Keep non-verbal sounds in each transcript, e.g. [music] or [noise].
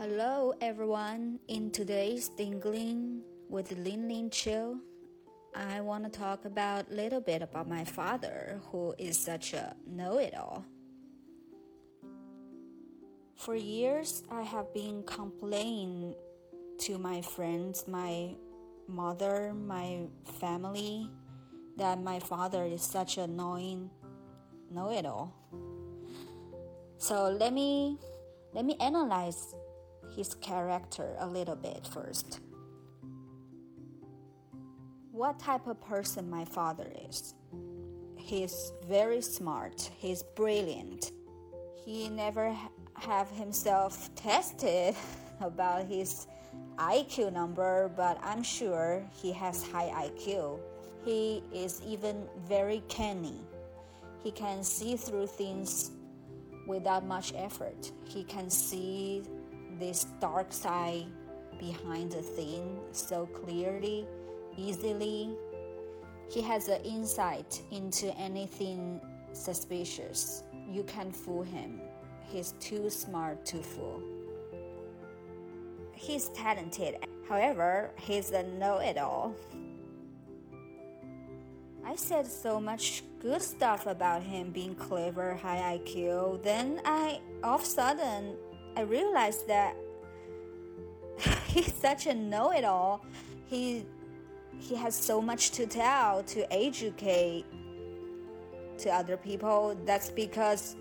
Hello everyone. In today's Dingling with Lin Lin Chill, I want to talk about a little bit about my father, who is such a know-it-all. For years, I have been complaining to my friends, my mother, my family, that my father is such an annoying know-it-all. So let me let me analyze his character a little bit first. What type of person my father is? He's very smart. He's brilliant. He never have himself tested [laughs] about his IQ number, but I'm sure he has high IQ. He is even very canny. He can see through things without much effort. He can see this dark side behind the thing so clearly, easily. He has an insight into anything suspicious. You can't fool him. He's too smart to fool. He's talented, however, he's a know it all. I said so much good stuff about him being clever, high IQ. Then I, all of a sudden, I realized that [laughs] he's such a know-it-all. He he has so much to tell, to educate to other people. That's because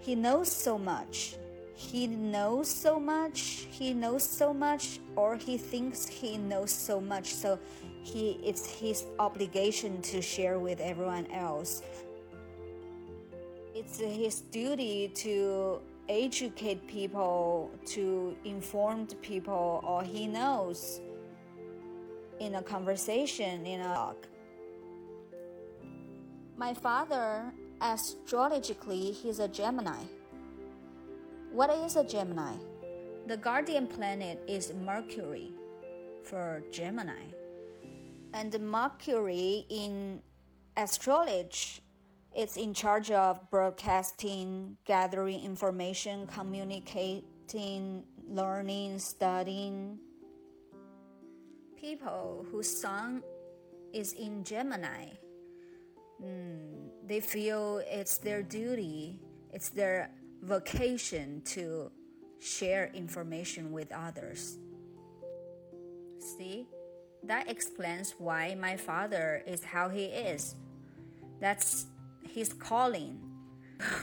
he knows so much. He knows so much. He knows so much, or he thinks he knows so much. So he it's his obligation to share with everyone else. It's his duty to educate people, to inform people, or he knows in a conversation, in a talk. My father, astrologically, he's a Gemini. What is a Gemini? The guardian planet is Mercury for Gemini. And Mercury in astrology it's in charge of broadcasting, gathering information, communicating, learning, studying. People whose sun is in Gemini, mm, they feel it's their duty, it's their vocation to share information with others. See, that explains why my father is how he is. That's his calling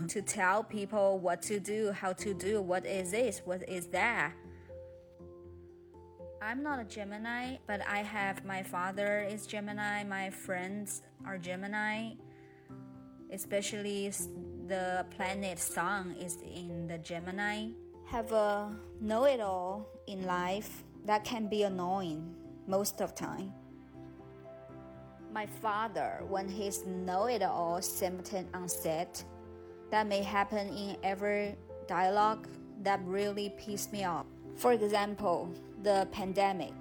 to tell people what to do, how to do, what is this, what is that. I'm not a Gemini, but I have my father is Gemini, my friends are Gemini, especially the planet Sun is in the Gemini. Have a know it all in life that can be annoying most of time my father when he's know-it-all symptom on set. That may happen in every dialogue that really pissed me off. For example, the pandemic.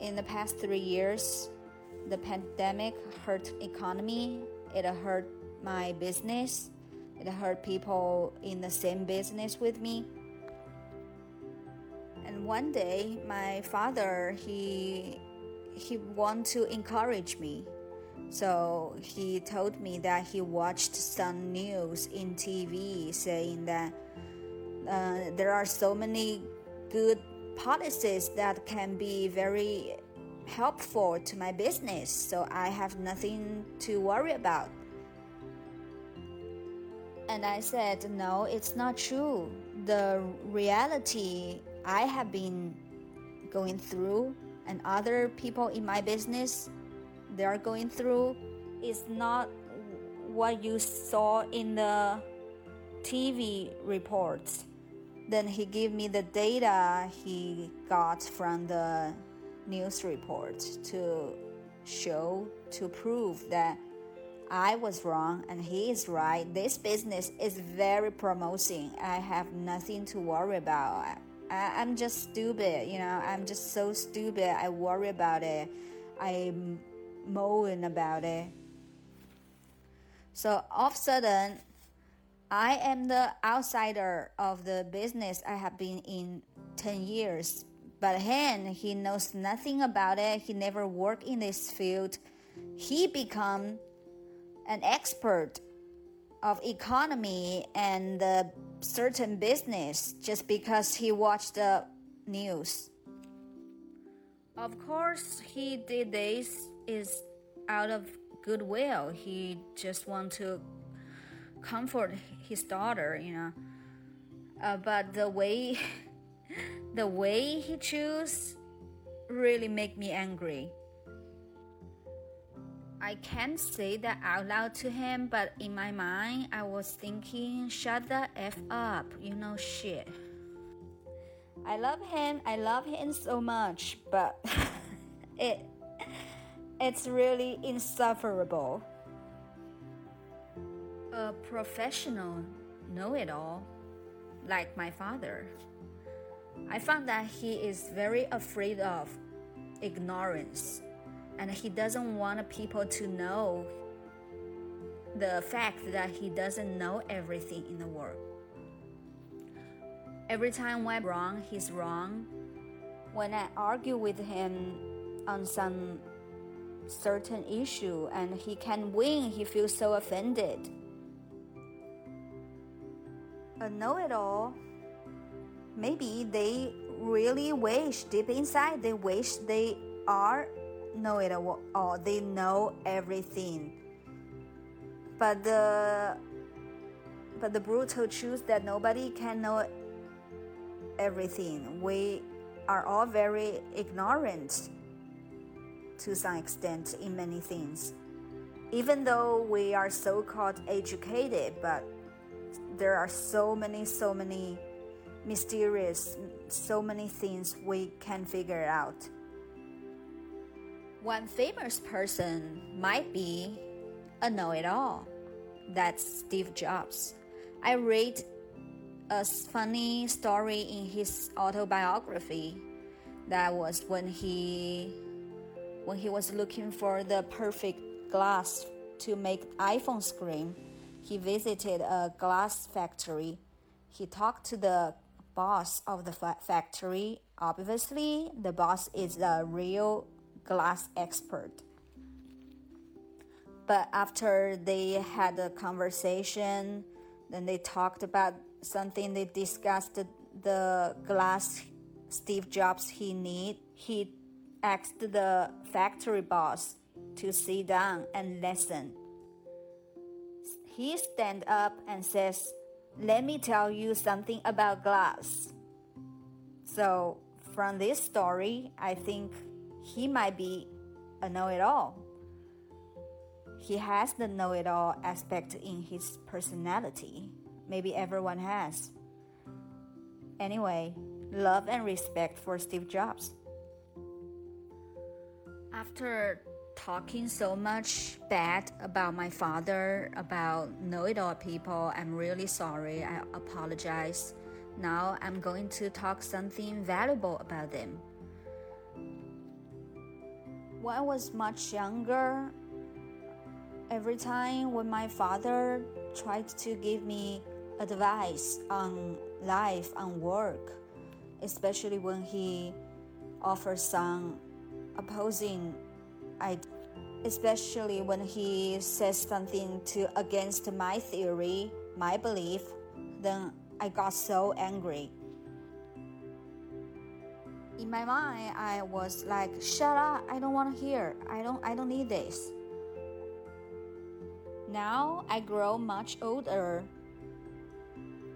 In the past three years, the pandemic hurt economy. It hurt my business. It hurt people in the same business with me. And one day, my father he he want to encourage me. So he told me that he watched some news in TV saying that uh, there are so many good policies that can be very helpful to my business, so I have nothing to worry about. And I said, No, it's not true. The reality I have been going through and other people in my business they are going through is not what you saw in the TV reports. Then he gave me the data he got from the news report to show to prove that I was wrong and he is right. This business is very promising. I have nothing to worry about. I, am just stupid, you know, I'm just so stupid. I worry about it. I moan about it. So all of a sudden, I am the outsider of the business I have been in 10 years. But Han, he knows nothing about it. He never worked in this field. He become an expert of economy and certain business just because he watched the news. Of course, he did this is out of goodwill. He just want to comfort his daughter, you know. Uh, but the way [laughs] the way he chose really make me angry. I can't say that out loud to him, but in my mind, I was thinking, shut the F up, you know, shit. I love him, I love him so much, but [laughs] it it's really insufferable. A professional know it all, like my father. I found that he is very afraid of ignorance and he doesn't want people to know the fact that he doesn't know everything in the world. Every time I'm wrong, he's wrong. When I argue with him on some certain issue and he can win, he feels so offended. A know it all, maybe they really wish deep inside, they wish they are know it all, they know everything. But the but the brutal truth that nobody can know everything. We are all very ignorant to some extent in many things. Even though we are so called educated, but there are so many, so many mysterious, so many things we can figure out. One famous person might be a know it all. That's Steve Jobs. I read a funny story in his autobiography that was when he when he was looking for the perfect glass to make iPhone screen, he visited a glass factory. He talked to the boss of the factory. Obviously, the boss is a real glass expert. But after they had a conversation, then they talked about something they discussed the, glass Steve Jobs he need. He asked the factory boss to sit down and listen. He stand up and says, "Let me tell you something about glass." So, from this story, I think he might be a know-it-all. He has the know-it-all aspect in his personality. Maybe everyone has. Anyway, love and respect for Steve Jobs. After talking so much bad about my father, about know it all people, I'm really sorry. I apologize. Now I'm going to talk something valuable about them. When I was much younger, every time when my father tried to give me advice on life and work, especially when he offers some opposing ideas, especially when he says something to against my theory, my belief, then I got so angry. In my mind, I was like, "Shut up! I don't want to hear. I don't. I don't need this." Now I grow much older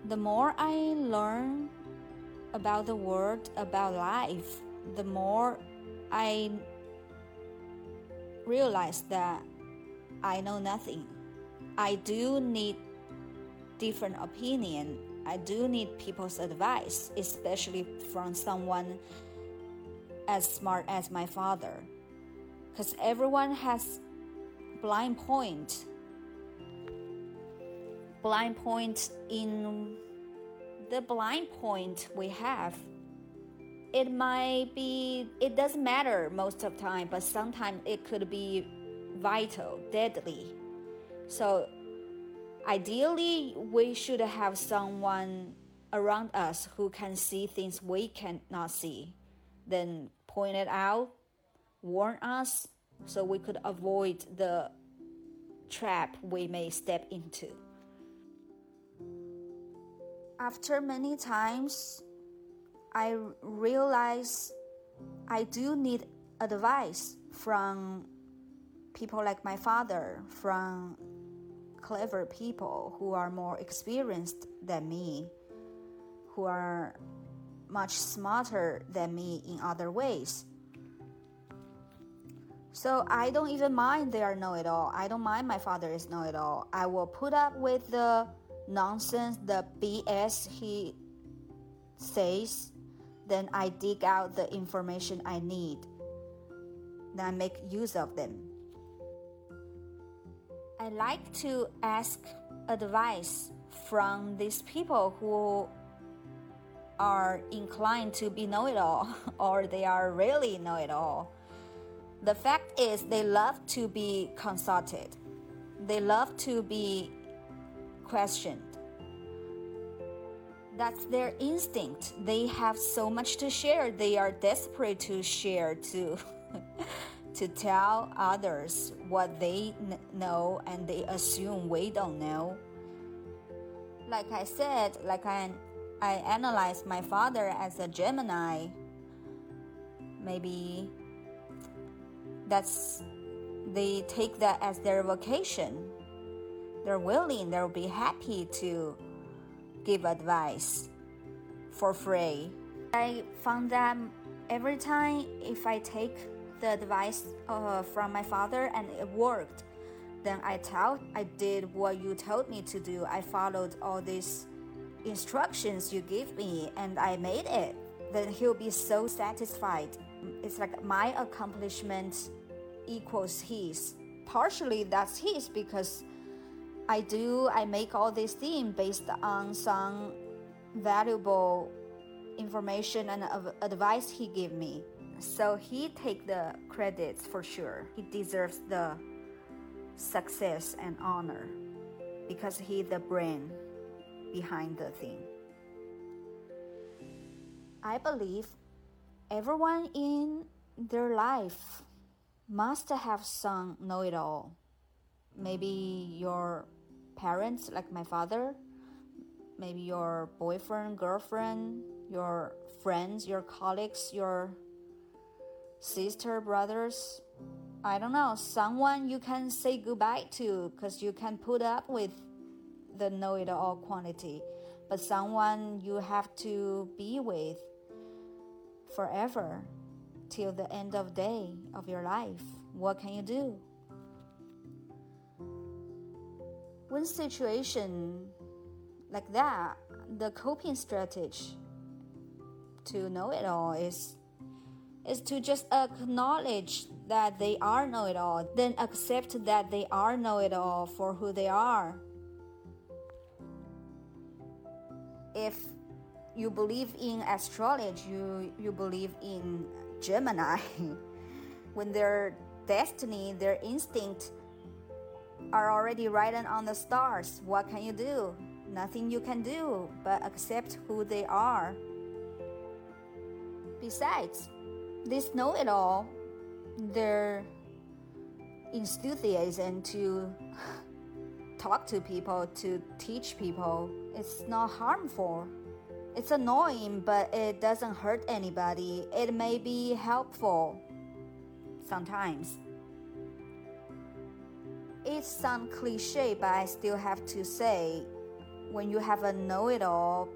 the more I learn about the world, about life, the more I realize that I know nothing. I do need different opinion. I do need people's advice, especially from someone as smart as my father. Because everyone has blind point. Blind point in the blind point we have. It might be it doesn't matter most of the time but sometimes it could be vital deadly. So Ideally, we should have someone around us who can see things we cannot see, then point it out, warn us, so we could avoid the trap we may step into. After many times, I realize I do need advice from people like my father, from clever people who are more experienced than me, who are much smarter than me in other ways. So I don't even mind they are know it all. I don't mind my father is know it all. I will put up with the nonsense, the BS he says. Then I dig out the information I need. Then I make use of them. I like to ask advice from these people who are inclined to be know it all [laughs] or they are really know it all. The fact is, they love to be consulted, they love to be questioned. That's their instinct. They have so much to share. They are desperate to share, to, [laughs] to tell others what they know and they assume we don't know. Like I said, like I, I analyze my father as a Gemini. Maybe that's they take that as their vocation. They're willing, they'll be happy to give advice for free. I found that every time if I take the advice uh, from my father and it worked, then I tell I did what you told me to do. I followed all these instructions you give me and I made it. Then he'll be so satisfied. It's like my accomplishment equals his. Partially that's his because I do I make all these things based on some valuable information and advice he gave me. So he take the credits for sure. He deserves the success and honor because he the brain behind the thing. I believe everyone in their life must have some know it all. Maybe your parents, like my father, maybe your boyfriend, girlfriend, your friends, your colleagues, your sister, brothers. I don't know, someone you can say goodbye to because you can put up with the know it all quantity, but someone you have to be with forever till the end of day of your life. What can you do? When situation like that, the coping strategy to know it all is is to just acknowledge that they are know it all, then accept that they are know it all for who they are. If you believe in astrology, you, you believe in Gemini, [laughs] when their destiny, their instinct are already written on the stars, what can you do? Nothing you can do but accept who they are. Besides, this know it all, their enthusiasm to talk to people, to teach people, it's not harmful. It's annoying, but it doesn't hurt anybody. It may be helpful sometimes. It sounds cliche, but I still have to say when you have a know it all,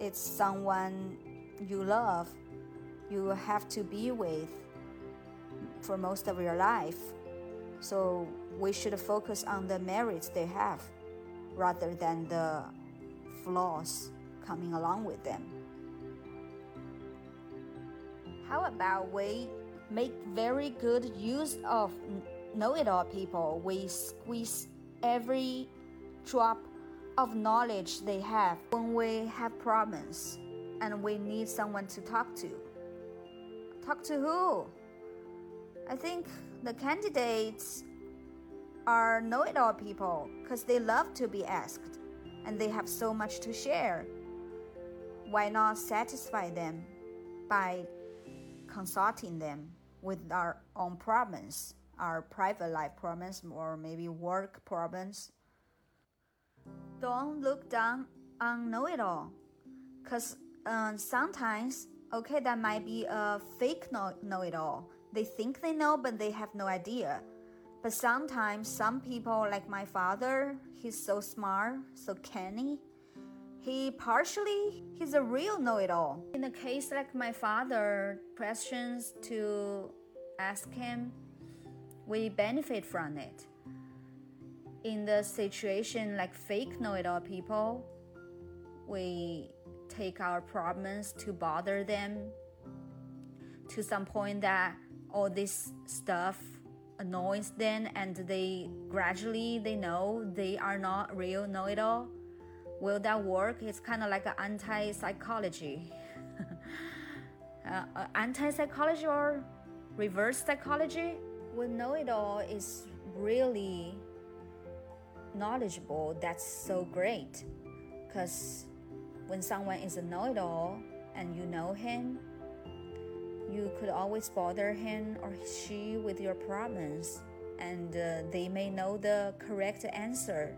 it's someone you love, you have to be with for most of your life. So we should focus on the merits they have rather than the flaws coming along with them. How about we make very good use of know it all people? We squeeze every drop of knowledge they have when we have problems and we need someone to talk to. Talk to who? I think the candidates are know it all people because they love to be asked and they have so much to share. Why not satisfy them by consulting them with our own problems, our private life problems, or maybe work problems? Don't look down on know it all because um, sometimes, okay, that might be a fake know it all. They think they know, but they have no idea. But sometimes, some people, like my father, he's so smart, so canny. He partially, he's a real know it all. In a case like my father, questions to ask him, we benefit from it. In the situation like fake know it all people, we take our problems to bother them to some point that all this stuff annoys them and they gradually they know they are not real know-it-all will that work? It's kind of like an anti-psychology. [laughs] Uh, uh, anti-psychology or reverse psychology? Well, know-it-all is really knowledgeable. That's so great. Because when someone is a know it all and you know him, you could always bother him or she with your problems, and uh, they may know the correct answer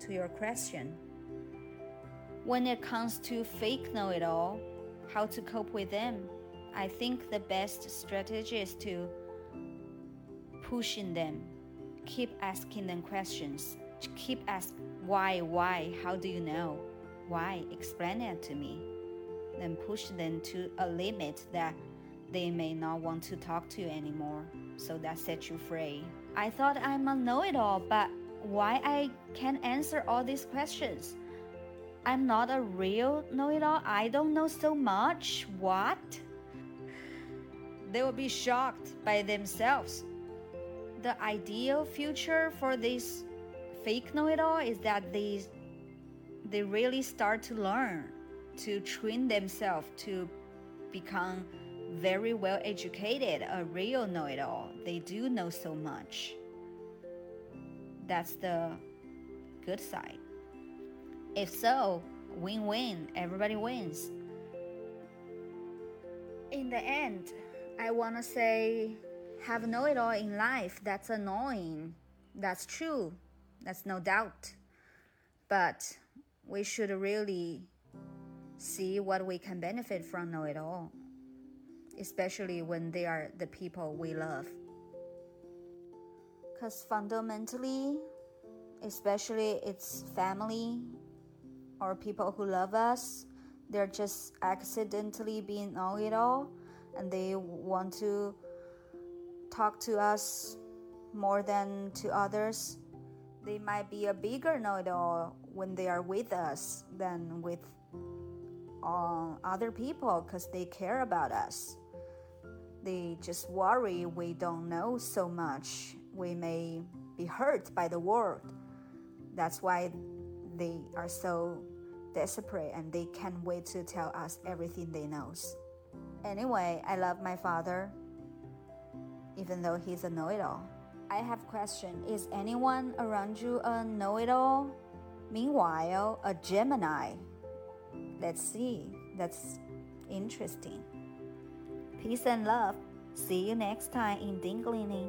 to your question. When it comes to fake know it all, how to cope with them, I think the best strategy is to pushing them, keep asking them questions, keep asking why, why, how do you know? Why? Explain it to me. Then push them to a limit that they may not want to talk to you anymore. So that sets you free. I thought I'm a know it all, but why I can't answer all these questions? I'm not a real know it all. I don't know so much. What? They will be shocked by themselves. The ideal future for this fake know it all is that they they really start to learn, to train themselves to become very well educated, a real know it all. They do know so much. That's the good side. If so, win win, everybody wins. In the end, I want to say have know it all in life. That's annoying. That's true. That's no doubt. But we should really see what we can benefit from know it all, especially when they are the people we love. Because fundamentally, especially it's family or people who love us, they're just accidentally being know it all and they want to talk to us more than to others. They might be a bigger know it all when they are with us than with uh, other people because they care about us. They just worry we don't know so much. We may be hurt by the world. That's why they are so desperate and they can't wait to tell us everything they knows. Anyway, I love my father, even though he's a know-it-all. I have a question. Is anyone around you a know-it-all? Meanwhile, a Gemini. Let's see. That's interesting. Peace and love. See you next time in Dinglini.